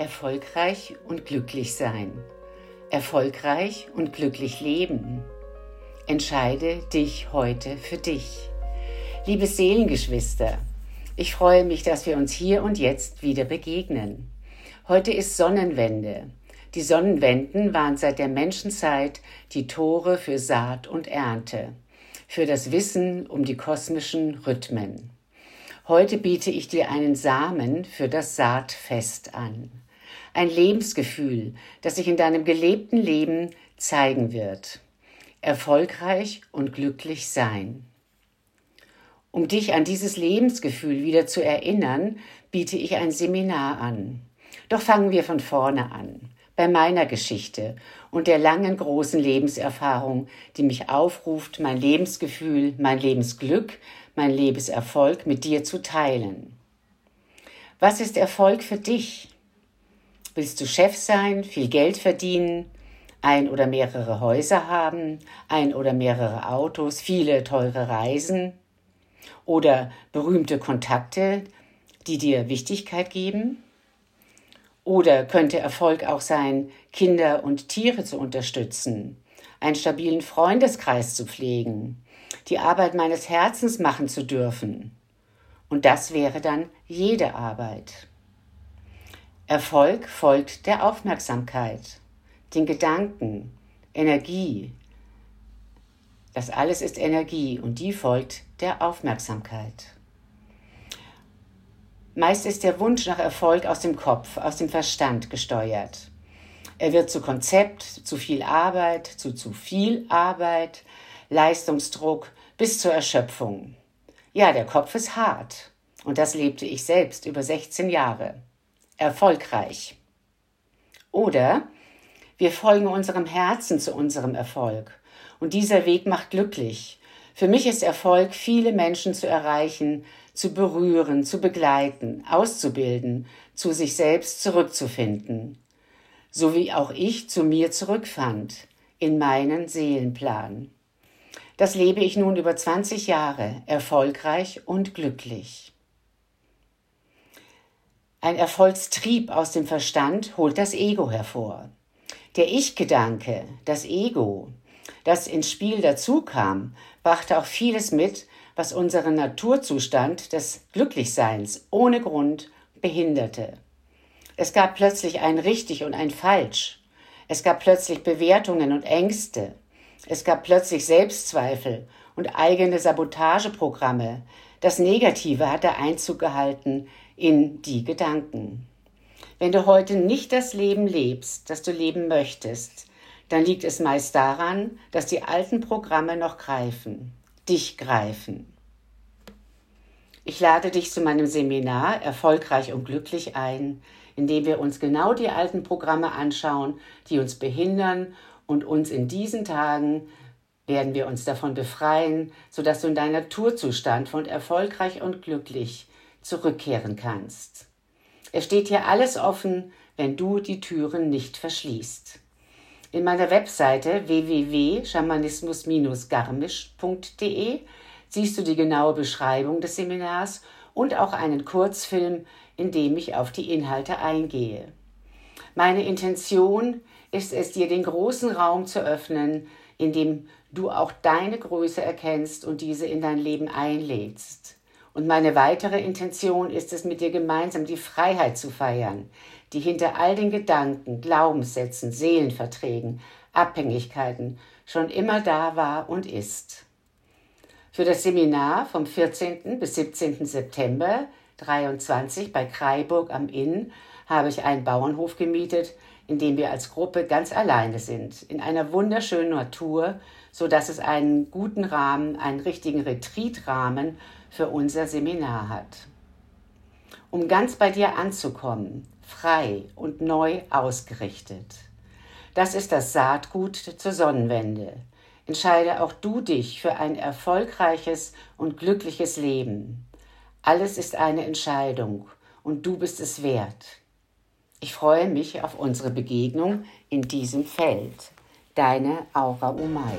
Erfolgreich und glücklich sein. Erfolgreich und glücklich leben. Entscheide dich heute für dich. Liebe Seelengeschwister, ich freue mich, dass wir uns hier und jetzt wieder begegnen. Heute ist Sonnenwende. Die Sonnenwenden waren seit der Menschenzeit die Tore für Saat und Ernte, für das Wissen um die kosmischen Rhythmen. Heute biete ich dir einen Samen für das Saatfest an ein Lebensgefühl, das sich in deinem gelebten Leben zeigen wird. Erfolgreich und glücklich sein. Um dich an dieses Lebensgefühl wieder zu erinnern, biete ich ein Seminar an. Doch fangen wir von vorne an, bei meiner Geschichte und der langen großen Lebenserfahrung, die mich aufruft, mein Lebensgefühl, mein Lebensglück, mein Lebenserfolg mit dir zu teilen. Was ist Erfolg für dich? Willst du Chef sein, viel Geld verdienen, ein oder mehrere Häuser haben, ein oder mehrere Autos, viele teure Reisen oder berühmte Kontakte, die dir Wichtigkeit geben? Oder könnte Erfolg auch sein, Kinder und Tiere zu unterstützen, einen stabilen Freundeskreis zu pflegen, die Arbeit meines Herzens machen zu dürfen? Und das wäre dann jede Arbeit. Erfolg folgt der Aufmerksamkeit, den Gedanken, Energie. Das alles ist Energie und die folgt der Aufmerksamkeit. Meist ist der Wunsch nach Erfolg aus dem Kopf, aus dem Verstand gesteuert. Er wird zu Konzept, zu viel Arbeit, zu zu viel Arbeit, Leistungsdruck bis zur Erschöpfung. Ja, der Kopf ist hart. Und das lebte ich selbst über 16 Jahre erfolgreich. Oder wir folgen unserem Herzen zu unserem Erfolg. Und dieser Weg macht glücklich. Für mich ist Erfolg, viele Menschen zu erreichen, zu berühren, zu begleiten, auszubilden, zu sich selbst zurückzufinden. So wie auch ich zu mir zurückfand, in meinen Seelenplan. Das lebe ich nun über 20 Jahre, erfolgreich und glücklich. Ein Erfolgstrieb aus dem Verstand holt das Ego hervor. Der Ich-Gedanke, das Ego, das ins Spiel dazukam, brachte auch vieles mit, was unseren Naturzustand des Glücklichseins ohne Grund behinderte. Es gab plötzlich ein richtig und ein falsch. Es gab plötzlich Bewertungen und Ängste. Es gab plötzlich Selbstzweifel und eigene Sabotageprogramme. Das Negative hatte Einzug gehalten in die Gedanken. Wenn du heute nicht das Leben lebst, das du leben möchtest, dann liegt es meist daran, dass die alten Programme noch greifen, dich greifen. Ich lade dich zu meinem Seminar Erfolgreich und glücklich ein, in dem wir uns genau die alten Programme anschauen, die uns behindern und uns in diesen Tagen werden wir uns davon befreien, sodass du in deinem Naturzustand von erfolgreich und glücklich zurückkehren kannst. Es steht hier alles offen, wenn du die Türen nicht verschließt. In meiner Webseite www.schamanismus-garmisch.de siehst du die genaue Beschreibung des Seminars und auch einen Kurzfilm, in dem ich auf die Inhalte eingehe. Meine Intention ist es, dir den großen Raum zu öffnen, in dem du auch deine Größe erkennst und diese in dein Leben einlädst. Und meine weitere Intention ist es, mit dir gemeinsam die Freiheit zu feiern, die hinter all den Gedanken, Glaubenssätzen, Seelenverträgen, Abhängigkeiten schon immer da war und ist. Für das Seminar vom 14. bis 17. September 23 bei Kreiburg am Inn habe ich einen Bauernhof gemietet, in dem wir als Gruppe ganz alleine sind, in einer wunderschönen Natur, so dass es einen guten Rahmen, einen richtigen Retreatrahmen für unser Seminar hat. Um ganz bei dir anzukommen, frei und neu ausgerichtet. Das ist das Saatgut zur Sonnenwende. Entscheide auch du dich für ein erfolgreiches und glückliches Leben. Alles ist eine Entscheidung und du bist es wert. Ich freue mich auf unsere Begegnung in diesem Feld. Deine Aura Umay.